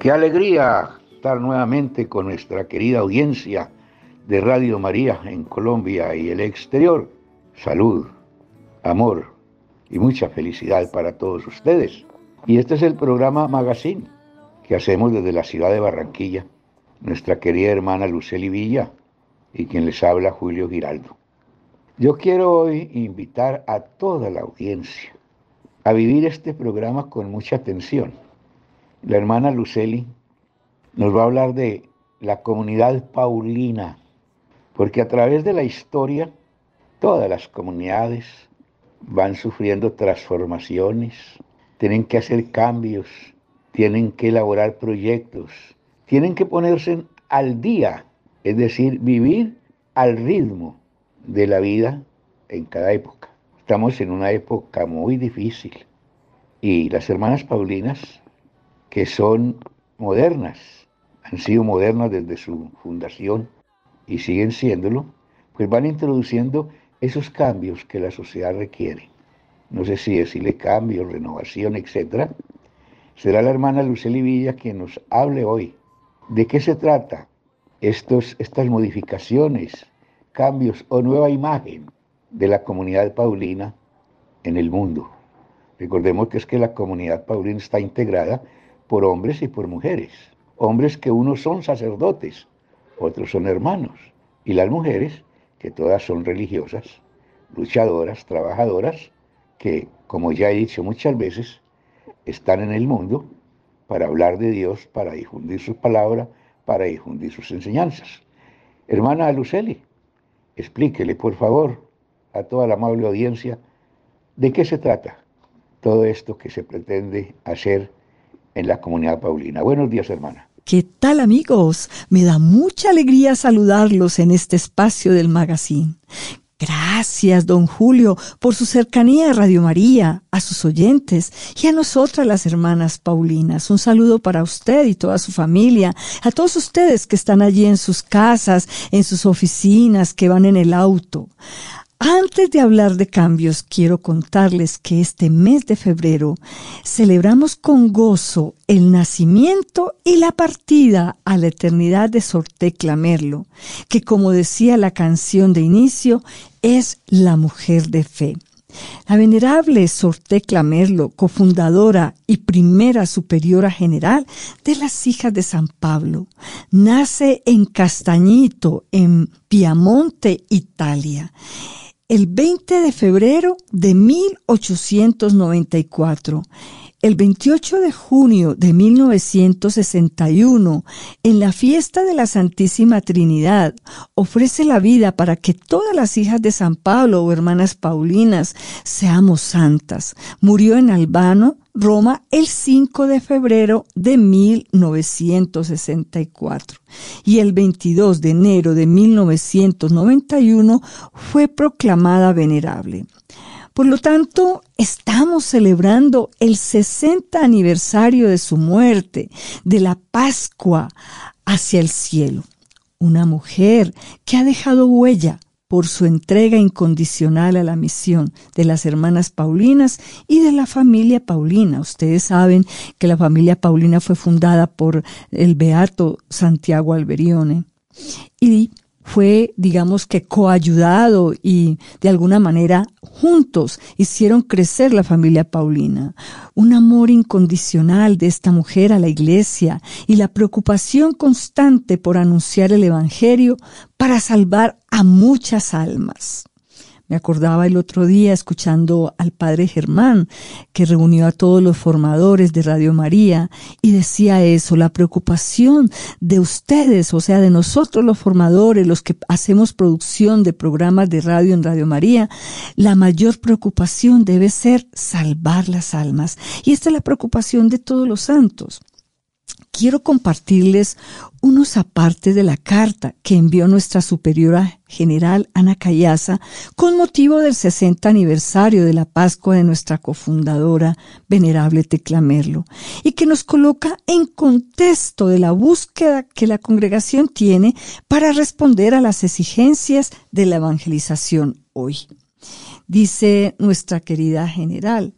¡Qué alegría! estar nuevamente con nuestra querida audiencia de Radio María en Colombia y el exterior. Salud, amor y mucha felicidad para todos ustedes. Y este es el programa Magazine que hacemos desde la ciudad de Barranquilla, nuestra querida hermana Luceli Villa y quien les habla Julio Giraldo. Yo quiero hoy invitar a toda la audiencia a vivir este programa con mucha atención. La hermana Luceli nos va a hablar de la comunidad paulina, porque a través de la historia todas las comunidades van sufriendo transformaciones, tienen que hacer cambios, tienen que elaborar proyectos, tienen que ponerse al día, es decir, vivir al ritmo de la vida en cada época. Estamos en una época muy difícil y las hermanas Paulinas, que son modernas, han sido modernas desde su fundación y siguen siéndolo, pues van introduciendo esos cambios que la sociedad requiere. No sé si decirle cambio, renovación, etc. Será la hermana Luceli Villa quien nos hable hoy. ¿De qué se trata estos, estas modificaciones, cambios o nueva imagen de la comunidad paulina en el mundo? Recordemos que es que la comunidad paulina está integrada por hombres y por mujeres hombres que unos son sacerdotes, otros son hermanos, y las mujeres, que todas son religiosas, luchadoras, trabajadoras, que, como ya he dicho muchas veces, están en el mundo para hablar de Dios, para difundir su palabra, para difundir sus enseñanzas. Hermana Luceli, explíquele, por favor, a toda la amable audiencia, de qué se trata todo esto que se pretende hacer en la comunidad paulina. Buenos días, hermana. ¿Qué tal amigos? Me da mucha alegría saludarlos en este espacio del magazine. Gracias, don Julio, por su cercanía a Radio María, a sus oyentes y a nosotras las hermanas Paulinas. Un saludo para usted y toda su familia, a todos ustedes que están allí en sus casas, en sus oficinas, que van en el auto. Antes de hablar de cambios, quiero contarles que este mes de febrero celebramos con gozo el nacimiento y la partida a la eternidad de Sortecla Merlo, que como decía la canción de inicio, es la mujer de fe. La venerable Sortecla Merlo, cofundadora y primera superiora general de las hijas de San Pablo, nace en Castañito, en Piamonte, Italia el 20 de febrero de 1894. El 28 de junio de 1961, en la fiesta de la Santísima Trinidad, ofrece la vida para que todas las hijas de San Pablo o hermanas Paulinas seamos santas. Murió en Albano, Roma el 5 de febrero de 1964 y el 22 de enero de 1991 fue proclamada venerable. Por lo tanto, estamos celebrando el 60 aniversario de su muerte, de la Pascua hacia el cielo. Una mujer que ha dejado huella por su entrega incondicional a la misión de las hermanas Paulinas y de la familia Paulina. Ustedes saben que la familia Paulina fue fundada por el beato Santiago Alberione y fue, digamos que, coayudado y de alguna manera juntos hicieron crecer la familia Paulina. Un amor incondicional de esta mujer a la iglesia y la preocupación constante por anunciar el Evangelio para salvar a muchas almas. Me acordaba el otro día escuchando al padre Germán, que reunió a todos los formadores de Radio María y decía eso, la preocupación de ustedes, o sea, de nosotros los formadores, los que hacemos producción de programas de radio en Radio María, la mayor preocupación debe ser salvar las almas. Y esta es la preocupación de todos los santos quiero compartirles unos apartes de la carta que envió nuestra superiora general Ana Callaza con motivo del 60 aniversario de la Pascua de nuestra cofundadora, venerable Tecla Merlo, y que nos coloca en contexto de la búsqueda que la congregación tiene para responder a las exigencias de la evangelización hoy. Dice nuestra querida general,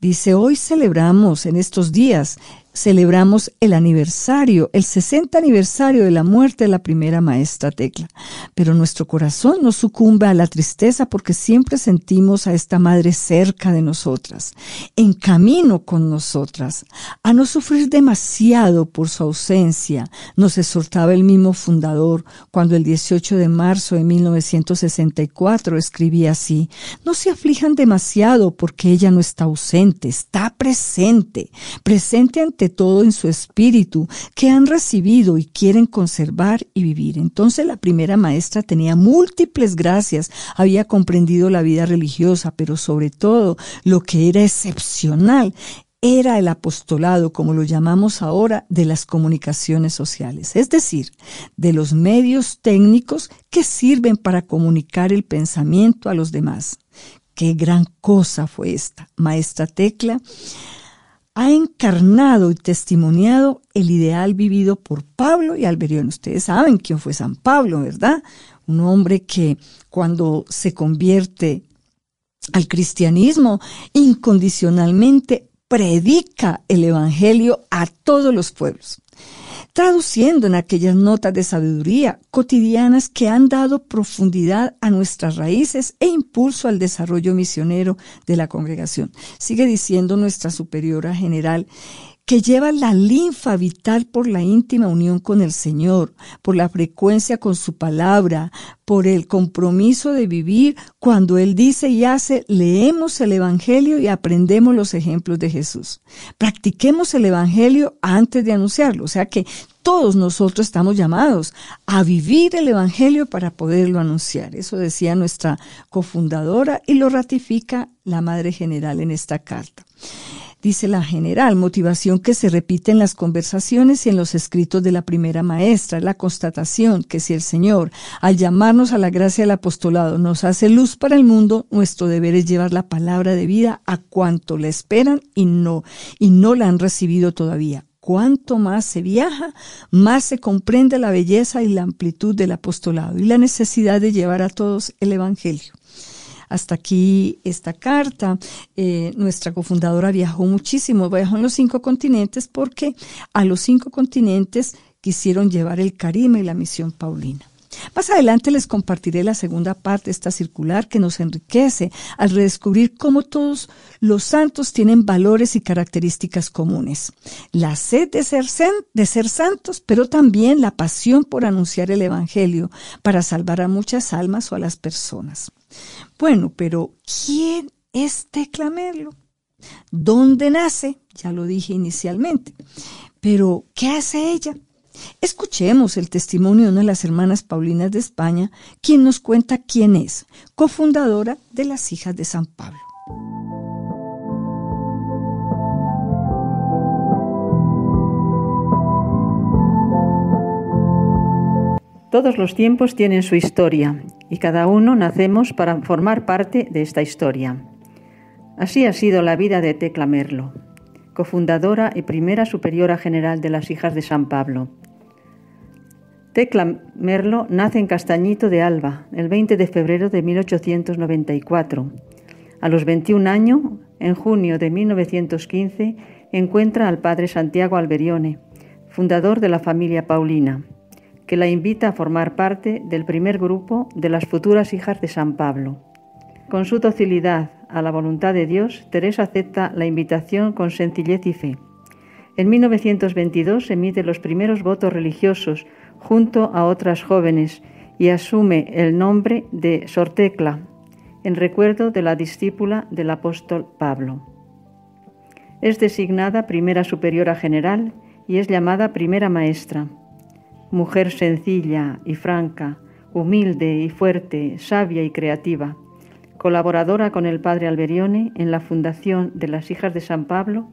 dice, hoy celebramos en estos días celebramos el aniversario, el 60 aniversario de la muerte de la primera maestra Tecla. Pero nuestro corazón no sucumbe a la tristeza porque siempre sentimos a esta madre cerca de nosotras, en camino con nosotras, a no sufrir demasiado por su ausencia, nos exhortaba el mismo fundador cuando el 18 de marzo de 1964 escribía así, no se aflijan demasiado porque ella no está ausente, está presente, presente ante todo en su espíritu, que han recibido y quieren conservar y vivir. Entonces la primera maestra tenía múltiples gracias, había comprendido la vida religiosa, pero sobre todo lo que era excepcional era el apostolado, como lo llamamos ahora, de las comunicaciones sociales, es decir, de los medios técnicos que sirven para comunicar el pensamiento a los demás. Qué gran cosa fue esta, maestra Tecla ha encarnado y testimoniado el ideal vivido por Pablo y Alberión. Ustedes saben quién fue San Pablo, ¿verdad? Un hombre que cuando se convierte al cristianismo incondicionalmente predica el Evangelio a todos los pueblos traduciendo en aquellas notas de sabiduría cotidianas que han dado profundidad a nuestras raíces e impulso al desarrollo misionero de la congregación. Sigue diciendo nuestra superiora general, que lleva la linfa vital por la íntima unión con el Señor, por la frecuencia con su palabra, por el compromiso de vivir cuando Él dice y hace, leemos el Evangelio y aprendemos los ejemplos de Jesús. Practiquemos el Evangelio antes de anunciarlo, o sea que todos nosotros estamos llamados a vivir el Evangelio para poderlo anunciar. Eso decía nuestra cofundadora y lo ratifica la Madre General en esta carta dice la general, motivación que se repite en las conversaciones y en los escritos de la primera maestra, la constatación que si el Señor, al llamarnos a la gracia del apostolado, nos hace luz para el mundo, nuestro deber es llevar la palabra de vida a cuanto la esperan y no, y no la han recibido todavía. Cuanto más se viaja, más se comprende la belleza y la amplitud del apostolado y la necesidad de llevar a todos el Evangelio. Hasta aquí esta carta. Eh, nuestra cofundadora viajó muchísimo, viajó en los cinco continentes porque a los cinco continentes quisieron llevar el Caribe y la misión Paulina. Más adelante les compartiré la segunda parte de esta circular que nos enriquece al redescubrir cómo todos los santos tienen valores y características comunes. La sed de ser, de ser santos, pero también la pasión por anunciar el Evangelio para salvar a muchas almas o a las personas. Bueno, pero ¿quién es Tecla Merlo? ¿Dónde nace? Ya lo dije inicialmente. Pero, ¿qué hace ella? Escuchemos el testimonio de una de las hermanas Paulinas de España, quien nos cuenta quién es, cofundadora de las Hijas de San Pablo. Todos los tiempos tienen su historia y cada uno nacemos para formar parte de esta historia. Así ha sido la vida de Tecla Merlo, cofundadora y primera superiora general de las Hijas de San Pablo. Tecla Merlo nace en Castañito de Alba el 20 de febrero de 1894. A los 21 años, en junio de 1915, encuentra al padre Santiago Alberione, fundador de la familia Paulina que la invita a formar parte del primer grupo de las futuras hijas de San Pablo. Con su docilidad a la voluntad de Dios, Teresa acepta la invitación con sencillez y fe. En 1922 emite los primeros votos religiosos junto a otras jóvenes y asume el nombre de Sortecla en recuerdo de la discípula del apóstol Pablo. Es designada primera superiora general y es llamada primera maestra. Mujer sencilla y franca, humilde y fuerte, sabia y creativa, colaboradora con el padre Alberione en la fundación de las Hijas de San Pablo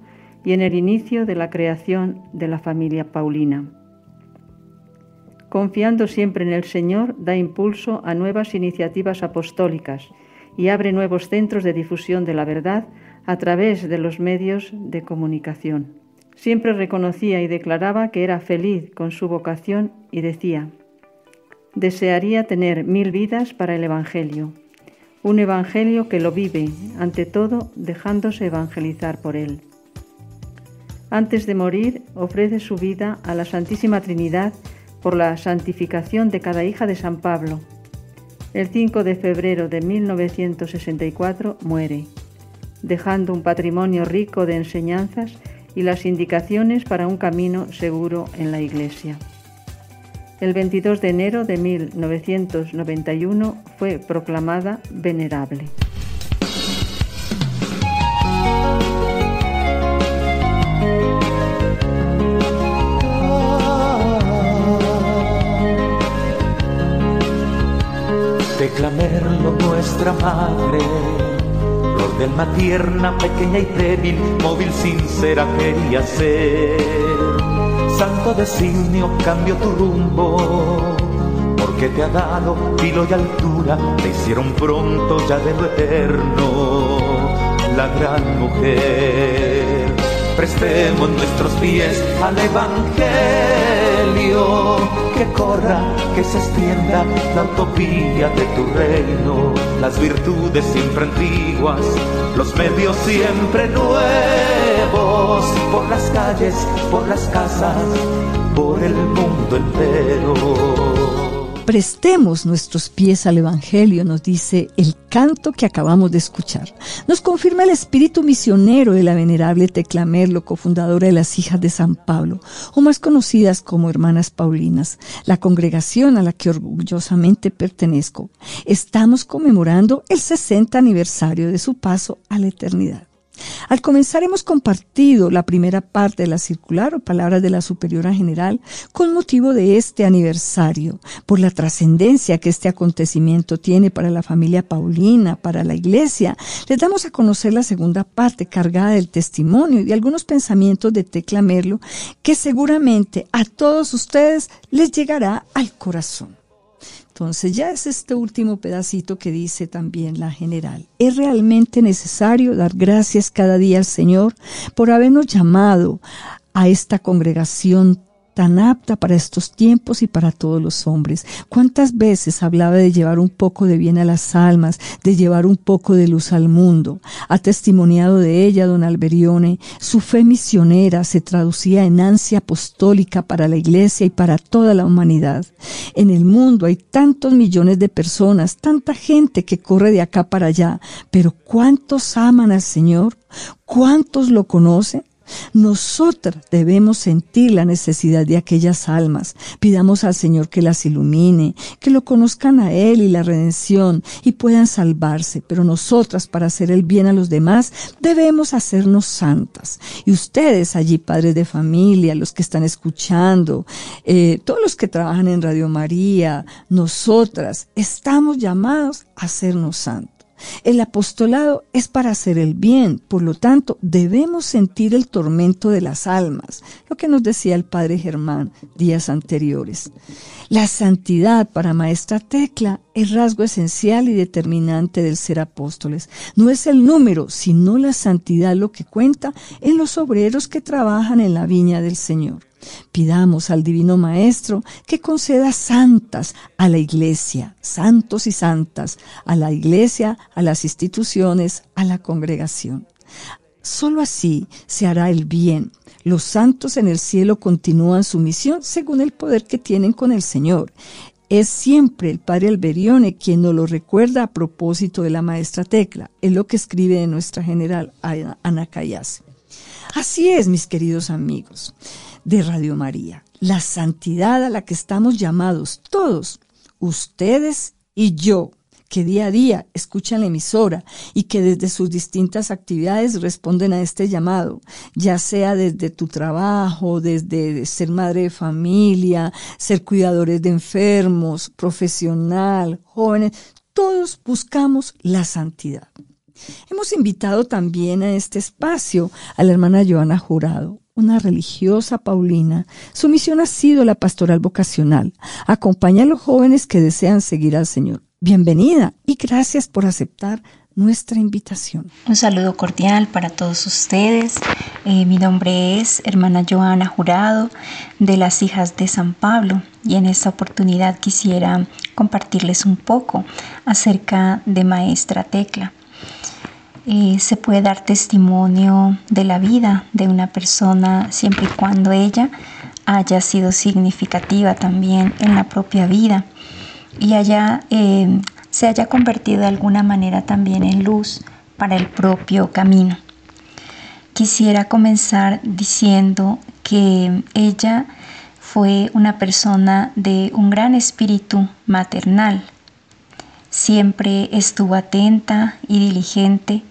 y en el inicio de la creación de la familia Paulina. Confiando siempre en el Señor, da impulso a nuevas iniciativas apostólicas y abre nuevos centros de difusión de la verdad a través de los medios de comunicación. Siempre reconocía y declaraba que era feliz con su vocación y decía, desearía tener mil vidas para el Evangelio, un Evangelio que lo vive, ante todo dejándose evangelizar por él. Antes de morir, ofrece su vida a la Santísima Trinidad por la santificación de cada hija de San Pablo. El 5 de febrero de 1964 muere, dejando un patrimonio rico de enseñanzas y las indicaciones para un camino seguro en la Iglesia. El 22 de enero de 1991 fue proclamada venerable. Declamerlo nuestra madre, flor del alma tierna, pequeña y débil, móvil, sincera quería ser. Santo designio, cambio tu rumbo, porque te ha dado filo y altura, te hicieron pronto ya de lo eterno, la gran mujer. Prestemos nuestros pies al Evangelio que corra, que se extienda la utopía de tu reino, las virtudes siempre antiguas, los medios siempre nuevos, por las calles, por las casas, por el mundo entero. Prestemos nuestros pies al Evangelio, nos dice el canto que acabamos de escuchar. Nos confirma el espíritu misionero de la venerable Tecla Merlo, cofundadora de las Hijas de San Pablo, o más conocidas como Hermanas Paulinas, la congregación a la que orgullosamente pertenezco. Estamos conmemorando el 60 aniversario de su paso a la eternidad. Al comenzar hemos compartido la primera parte de la circular o palabras de la superiora general con motivo de este aniversario, por la trascendencia que este acontecimiento tiene para la familia Paulina, para la iglesia. Les damos a conocer la segunda parte cargada del testimonio y de algunos pensamientos de Tecla Merlo que seguramente a todos ustedes les llegará al corazón. Entonces ya es este último pedacito que dice también la general. Es realmente necesario dar gracias cada día al Señor por habernos llamado a esta congregación tan apta para estos tiempos y para todos los hombres. ¿Cuántas veces hablaba de llevar un poco de bien a las almas, de llevar un poco de luz al mundo? Ha testimoniado de ella don Alberione. Su fe misionera se traducía en ansia apostólica para la iglesia y para toda la humanidad. En el mundo hay tantos millones de personas, tanta gente que corre de acá para allá, pero ¿cuántos aman al Señor? ¿Cuántos lo conocen? Nosotras debemos sentir la necesidad de aquellas almas. Pidamos al Señor que las ilumine, que lo conozcan a Él y la redención y puedan salvarse. Pero nosotras, para hacer el bien a los demás, debemos hacernos santas. Y ustedes allí, padres de familia, los que están escuchando, eh, todos los que trabajan en Radio María, nosotras estamos llamados a hacernos santos. El apostolado es para hacer el bien, por lo tanto debemos sentir el tormento de las almas, lo que nos decía el padre Germán días anteriores. La santidad para Maestra Tecla es rasgo esencial y determinante del ser apóstoles. No es el número, sino la santidad lo que cuenta en los obreros que trabajan en la viña del Señor. Pidamos al Divino Maestro que conceda santas a la Iglesia, santos y santas, a la Iglesia, a las instituciones, a la congregación. Solo así se hará el bien. Los santos en el cielo continúan su misión según el poder que tienen con el Señor. Es siempre el Padre Alberione quien nos lo recuerda a propósito de la maestra Tecla. Es lo que escribe de nuestra general Ana Cayase. Así es, mis queridos amigos de Radio María, la santidad a la que estamos llamados todos, ustedes y yo, que día a día escuchan la emisora y que desde sus distintas actividades responden a este llamado, ya sea desde tu trabajo, desde ser madre de familia, ser cuidadores de enfermos, profesional, jóvenes, todos buscamos la santidad. Hemos invitado también a este espacio a la hermana Joana Jurado, una religiosa paulina. Su misión ha sido la pastoral vocacional. Acompaña a los jóvenes que desean seguir al Señor. Bienvenida y gracias por aceptar nuestra invitación. Un saludo cordial para todos ustedes. Eh, mi nombre es hermana Joana Jurado de las Hijas de San Pablo y en esta oportunidad quisiera compartirles un poco acerca de Maestra Tecla. Se puede dar testimonio de la vida de una persona siempre y cuando ella haya sido significativa también en la propia vida y haya, eh, se haya convertido de alguna manera también en luz para el propio camino. Quisiera comenzar diciendo que ella fue una persona de un gran espíritu maternal. Siempre estuvo atenta y diligente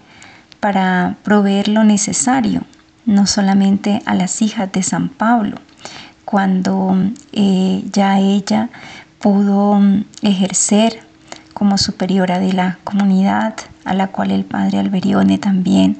para proveer lo necesario, no solamente a las hijas de San Pablo, cuando eh, ya ella pudo mm, ejercer como superiora de la comunidad a la cual el padre Alberione también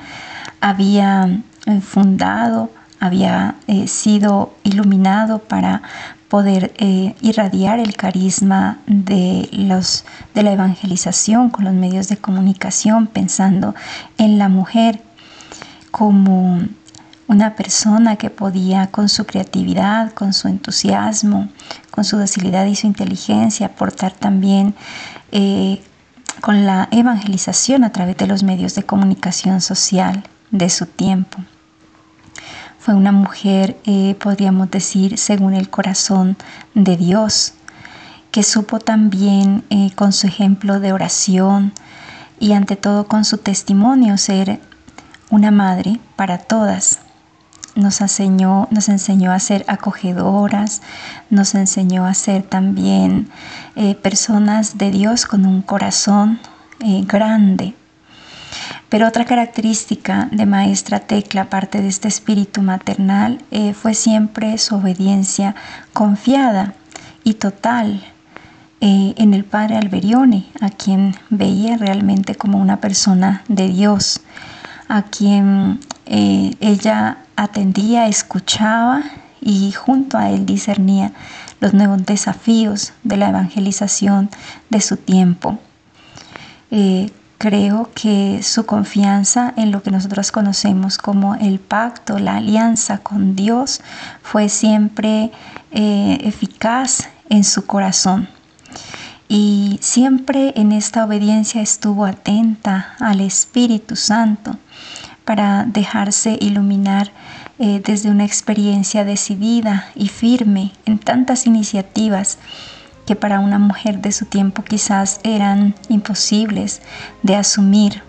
había eh, fundado, había eh, sido iluminado para poder eh, irradiar el carisma de, los, de la evangelización con los medios de comunicación, pensando en la mujer como una persona que podía con su creatividad, con su entusiasmo, con su docilidad y su inteligencia aportar también eh, con la evangelización a través de los medios de comunicación social de su tiempo. Fue una mujer, eh, podríamos decir, según el corazón de Dios, que supo también eh, con su ejemplo de oración y ante todo con su testimonio ser una madre para todas, nos enseñó, nos enseñó a ser acogedoras, nos enseñó a ser también eh, personas de Dios con un corazón grande. Pero otra característica de Maestra Tecla, aparte de este espíritu maternal, eh, fue siempre su obediencia confiada y total en el Padre Alberione, a quien veía realmente como una persona de Dios, a quien ella atendía, escuchaba y junto a él discernía los nuevos desafíos de la evangelización de su tiempo. Eh, creo que su confianza en lo que nosotros conocemos como el pacto, la alianza con Dios, fue siempre eh, eficaz en su corazón. Y siempre en esta obediencia estuvo atenta al Espíritu Santo para dejarse iluminar eh, desde una experiencia decidida y firme en tantas iniciativas que para una mujer de su tiempo quizás eran imposibles de asumir.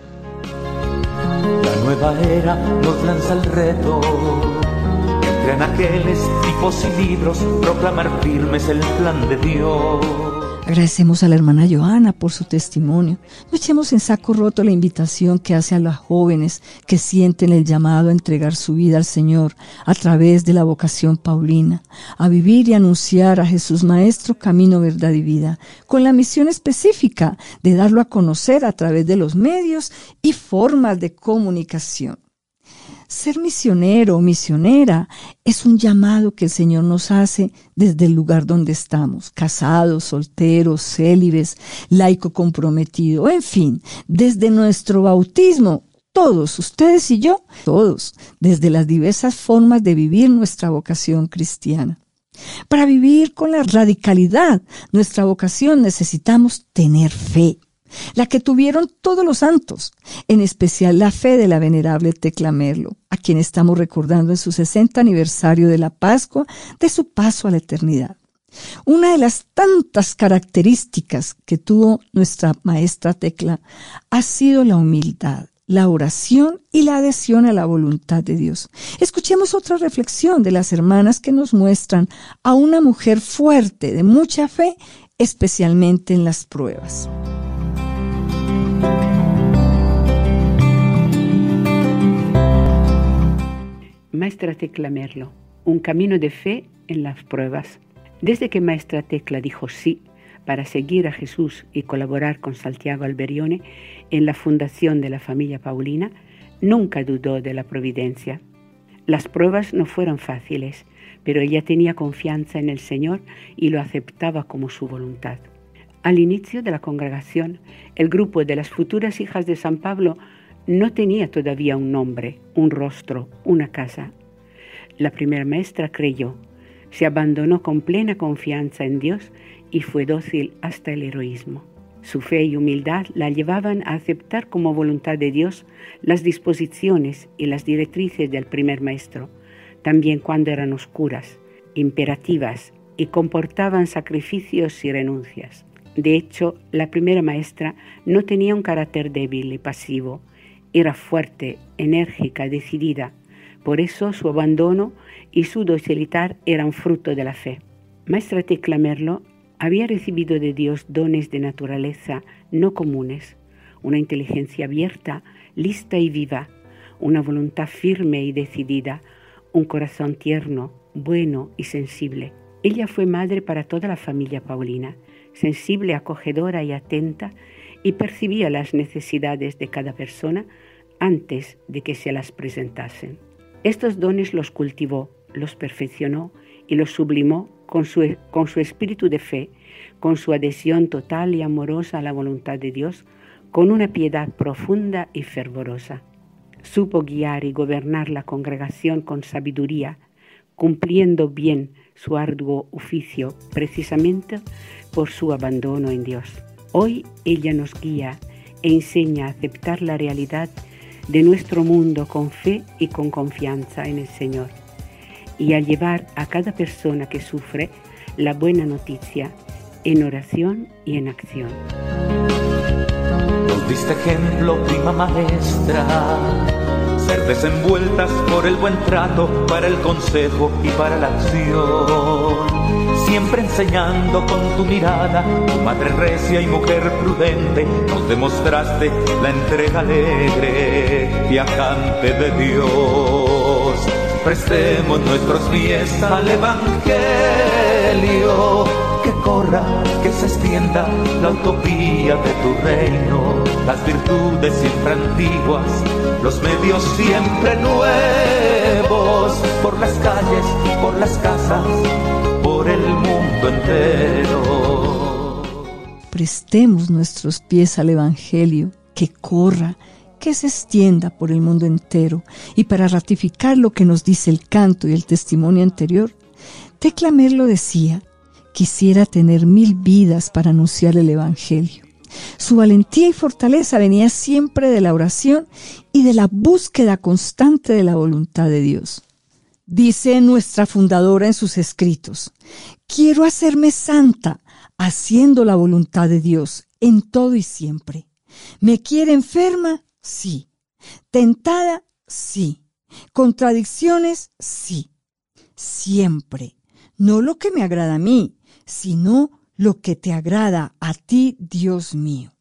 La nueva era nos lanza el reto, entre anaqueles, tipos y libros, proclamar firmes el plan de Dios. Agradecemos a la hermana Joana por su testimonio. No echemos en saco roto la invitación que hace a las jóvenes que sienten el llamado a entregar su vida al Señor a través de la vocación paulina, a vivir y anunciar a Jesús Maestro camino, verdad y vida, con la misión específica de darlo a conocer a través de los medios y formas de comunicación. Ser misionero o misionera es un llamado que el Señor nos hace desde el lugar donde estamos, casados, solteros, célibes, laico comprometido, en fin, desde nuestro bautismo todos, ustedes y yo, todos, desde las diversas formas de vivir nuestra vocación cristiana. Para vivir con la radicalidad nuestra vocación necesitamos tener fe, la que tuvieron todos los santos, en especial la fe de la venerable Tecla Merlo, a quien estamos recordando en su 60 aniversario de la Pascua de su paso a la eternidad. Una de las tantas características que tuvo nuestra maestra Tecla ha sido la humildad, la oración y la adhesión a la voluntad de Dios. Escuchemos otra reflexión de las hermanas que nos muestran a una mujer fuerte, de mucha fe, especialmente en las pruebas. Maestra Tecla Merlo, un camino de fe en las pruebas. Desde que Maestra Tecla dijo sí para seguir a Jesús y colaborar con Santiago Alberione en la fundación de la familia Paulina, nunca dudó de la providencia. Las pruebas no fueron fáciles, pero ella tenía confianza en el Señor y lo aceptaba como su voluntad. Al inicio de la congregación, el grupo de las futuras hijas de San Pablo no tenía todavía un nombre, un rostro, una casa. La primera maestra creyó, se abandonó con plena confianza en Dios y fue dócil hasta el heroísmo. Su fe y humildad la llevaban a aceptar como voluntad de Dios las disposiciones y las directrices del primer maestro, también cuando eran oscuras, imperativas y comportaban sacrificios y renuncias. De hecho, la primera maestra no tenía un carácter débil y pasivo, era fuerte, enérgica, decidida. Por eso su abandono y su docilidad eran fruto de la fe. Maestra Tecla Merlo había recibido de Dios dones de naturaleza no comunes, una inteligencia abierta, lista y viva, una voluntad firme y decidida, un corazón tierno, bueno y sensible. Ella fue madre para toda la familia Paulina, sensible, acogedora y atenta, y percibía las necesidades de cada persona antes de que se las presentasen. Estos dones los cultivó, los perfeccionó y los sublimó con su, con su espíritu de fe, con su adhesión total y amorosa a la voluntad de Dios, con una piedad profunda y fervorosa. Supo guiar y gobernar la congregación con sabiduría, cumpliendo bien su arduo oficio precisamente por su abandono en Dios. Hoy ella nos guía e enseña a aceptar la realidad de nuestro mundo con fe y con confianza en el Señor y a llevar a cada persona que sufre la buena noticia en oración y en acción. Nos diste ejemplo, prima maestra ser desenvueltas por el buen trato, para el consejo y para la acción. Siempre enseñando con tu mirada, madre recia y mujer prudente, nos demostraste la entrega alegre, viajante de Dios. Prestemos nuestros pies al Evangelio que corra, que se extienda la utopía de tu reino, las virtudes siempre antiguas, los medios siempre nuevos, por las calles, por las casas, Prestemos nuestros pies al Evangelio, que corra, que se extienda por el mundo entero, y para ratificar lo que nos dice el canto y el testimonio anterior, Tecla Merlo decía, quisiera tener mil vidas para anunciar el Evangelio. Su valentía y fortaleza venía siempre de la oración y de la búsqueda constante de la voluntad de Dios. Dice nuestra fundadora en sus escritos, quiero hacerme santa haciendo la voluntad de Dios en todo y siempre. ¿Me quiere enferma? Sí. ¿Tentada? Sí. ¿Contradicciones? Sí. Siempre. No lo que me agrada a mí, sino lo que te agrada a ti, Dios mío.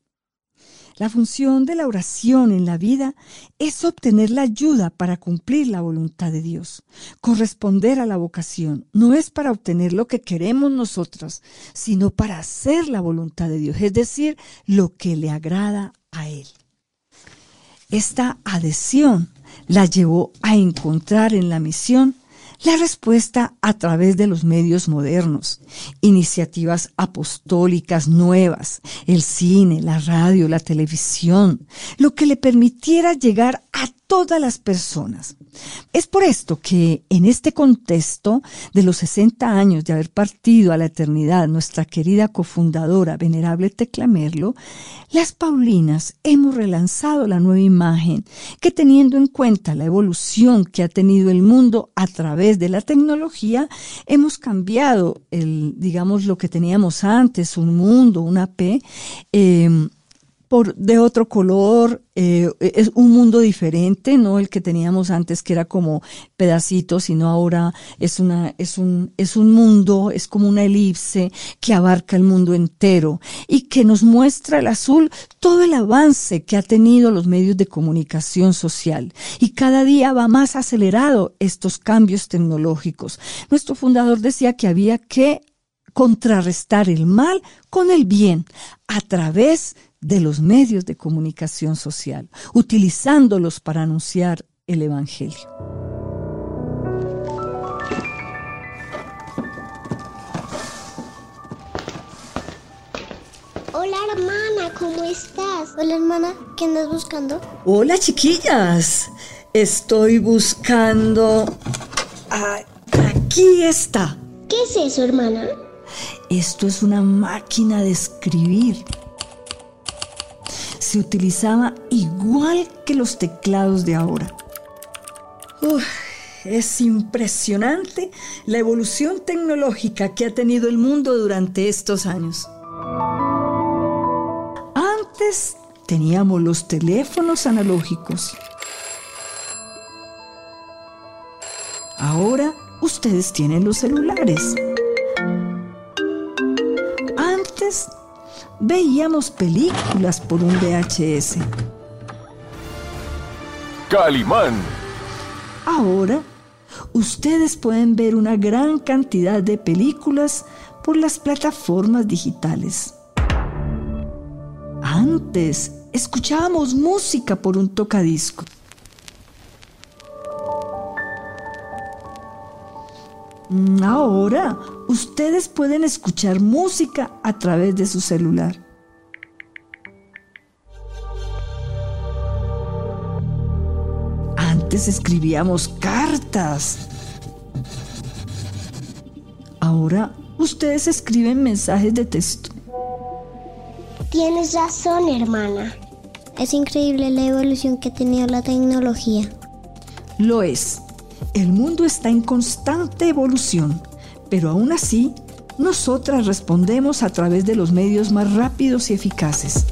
La función de la oración en la vida es obtener la ayuda para cumplir la voluntad de Dios, corresponder a la vocación. No es para obtener lo que queremos nosotros, sino para hacer la voluntad de Dios, es decir, lo que le agrada a Él. Esta adhesión la llevó a encontrar en la misión la respuesta a través de los medios modernos, iniciativas apostólicas nuevas, el cine, la radio, la televisión, lo que le permitiera llegar a todas las personas. Es por esto que en este contexto de los 60 años de haber partido a la eternidad nuestra querida cofundadora, venerable Tecla Merlo, las Paulinas hemos relanzado la nueva imagen que teniendo en cuenta la evolución que ha tenido el mundo a través de la tecnología, hemos cambiado el, digamos, lo que teníamos antes, un mundo, una P, eh, por, de otro color, eh, es un mundo diferente, no el que teníamos antes que era como pedacitos, sino ahora es una, es un, es un mundo, es como una elipse que abarca el mundo entero y que nos muestra el azul todo el avance que ha tenido los medios de comunicación social y cada día va más acelerado estos cambios tecnológicos. Nuestro fundador decía que había que contrarrestar el mal con el bien a través de los medios de comunicación social, utilizándolos para anunciar el Evangelio. Hola hermana, ¿cómo estás? Hola hermana, ¿qué andas buscando? Hola chiquillas, estoy buscando... aquí está. ¿Qué es eso hermana? Esto es una máquina de escribir. Se utilizaba igual que los teclados de ahora. es impresionante la evolución tecnológica que ha tenido el mundo durante estos años. Antes teníamos los teléfonos analógicos. Ahora ustedes tienen los celulares. Veíamos películas por un VHS. Calimán. Ahora, ustedes pueden ver una gran cantidad de películas por las plataformas digitales. Antes, escuchábamos música por un tocadisco. Ahora ustedes pueden escuchar música a través de su celular. Antes escribíamos cartas. Ahora ustedes escriben mensajes de texto. Tienes razón, hermana. Es increíble la evolución que ha tenido la tecnología. Lo es. El mundo está en constante evolución, pero aún así, nosotras respondemos a través de los medios más rápidos y eficaces.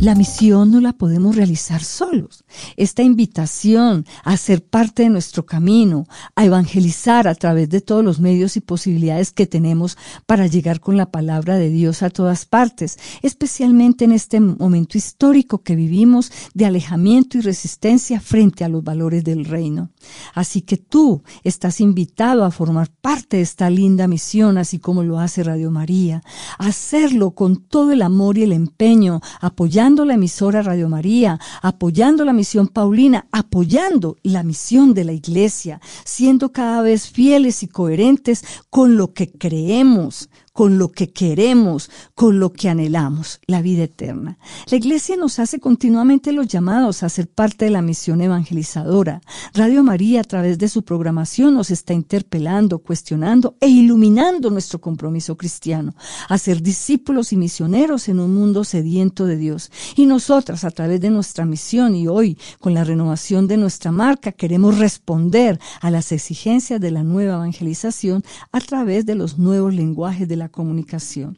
La misión no la podemos realizar solos. Esta invitación a ser parte de nuestro camino, a evangelizar a través de todos los medios y posibilidades que tenemos para llegar con la palabra de Dios a todas partes, especialmente en este momento histórico que vivimos de alejamiento y resistencia frente a los valores del reino. Así que tú estás invitado a formar parte de esta linda misión, así como lo hace Radio María, hacerlo con todo el amor y el empeño, apoyando la emisora Radio María, apoyando la misión Paulina, apoyando la misión de la Iglesia, siendo cada vez fieles y coherentes con lo que creemos, con lo que queremos, con lo que anhelamos, la vida eterna. La Iglesia nos hace continuamente los llamados a ser parte de la misión evangelizadora. Radio María, a través de su programación, nos está interpelando, cuestionando e iluminando nuestro compromiso cristiano, a ser discípulos y misioneros en un mundo sediento de Dios. Y nosotras, a través de nuestra misión y hoy, con la renovación de nuestra marca, queremos responder a las exigencias de la nueva evangelización a través de los nuevos lenguajes de la comunicación.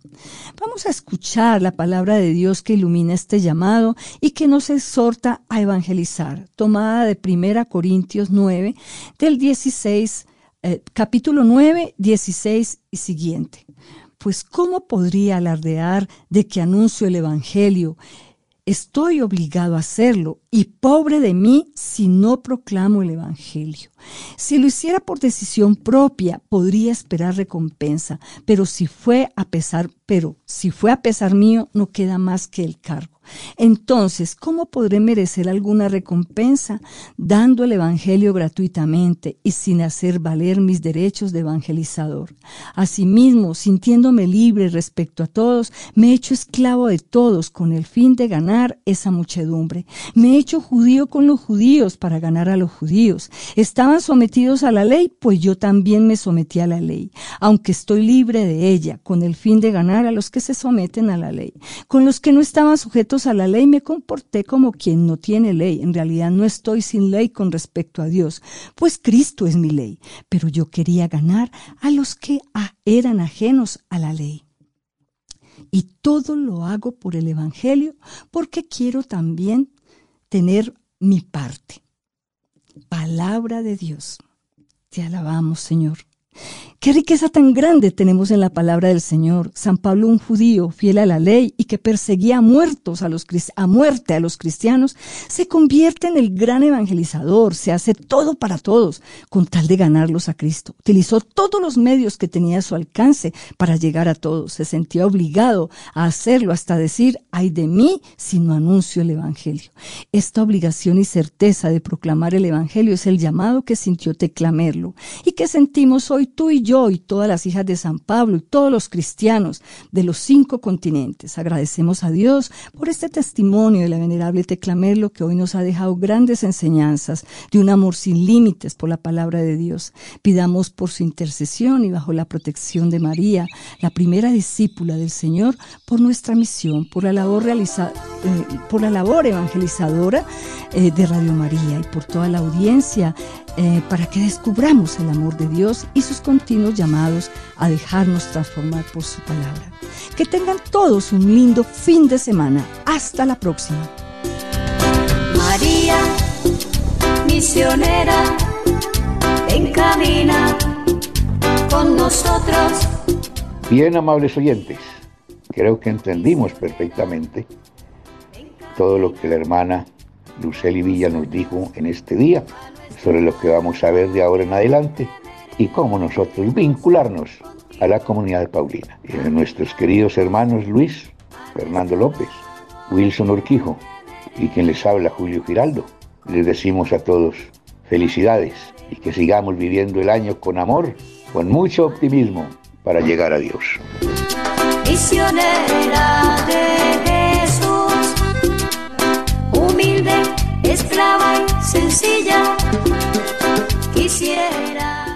Vamos a escuchar la palabra de Dios que ilumina este llamado y que nos exhorta a evangelizar, tomada de 1 Corintios 9, del 16, eh, capítulo 9, 16 y siguiente. Pues ¿cómo podría alardear de que anuncio el Evangelio? Estoy obligado a hacerlo y pobre de mí si no proclamo el Evangelio. Si lo hiciera por decisión propia, podría esperar recompensa, pero si fue a pesar, pero si fue a pesar mío, no queda más que el cargo. Entonces, ¿cómo podré merecer alguna recompensa dando el Evangelio gratuitamente y sin hacer valer mis derechos de evangelizador? Asimismo, sintiéndome libre respecto a todos, me he hecho esclavo de todos con el fin de ganar esa muchedumbre. Hecho judío con los judíos para ganar a los judíos. Estaban sometidos a la ley, pues yo también me sometí a la ley, aunque estoy libre de ella, con el fin de ganar a los que se someten a la ley. Con los que no estaban sujetos a la ley me comporté como quien no tiene ley. En realidad no estoy sin ley con respecto a Dios, pues Cristo es mi ley. Pero yo quería ganar a los que eran ajenos a la ley. Y todo lo hago por el Evangelio porque quiero también tener mi parte. Palabra de Dios. Te alabamos, Señor. Qué riqueza tan grande tenemos en la palabra del Señor. San Pablo, un judío fiel a la ley y que perseguía a muertos a los a muerte a los cristianos, se convierte en el gran evangelizador, se hace todo para todos con tal de ganarlos a Cristo. Utilizó todos los medios que tenía a su alcance para llegar a todos. Se sentía obligado a hacerlo hasta decir, ay de mí si no anuncio el evangelio. Esta obligación y certeza de proclamar el evangelio es el llamado que sintió Teclamerlo y que sentimos hoy tú y yo y todas las hijas de San Pablo y todos los cristianos de los cinco continentes. Agradecemos a Dios por este testimonio de la venerable Teclamerlo que hoy nos ha dejado grandes enseñanzas de un amor sin límites por la palabra de Dios. Pidamos por su intercesión y bajo la protección de María, la primera discípula del Señor, por nuestra misión, por la labor realizada, eh, por la labor evangelizadora eh, de Radio María y por toda la audiencia eh, para que descubramos el amor de Dios y sus continuos llamados a dejarnos transformar por su palabra. Que tengan todos un lindo fin de semana. Hasta la próxima. María, misionera, encamina con nosotros. Bien, amables oyentes, creo que entendimos perfectamente todo lo que la hermana Luceli Villa nos dijo en este día sobre lo que vamos a ver de ahora en adelante y cómo nosotros vincularnos a la comunidad Paulina. Y a nuestros queridos hermanos Luis, Fernando López, Wilson Urquijo y quien les habla Julio Giraldo, les decimos a todos felicidades y que sigamos viviendo el año con amor, con mucho optimismo para llegar a Dios. Misionera de Jesús, humilde, esclava y sencilla, quisiera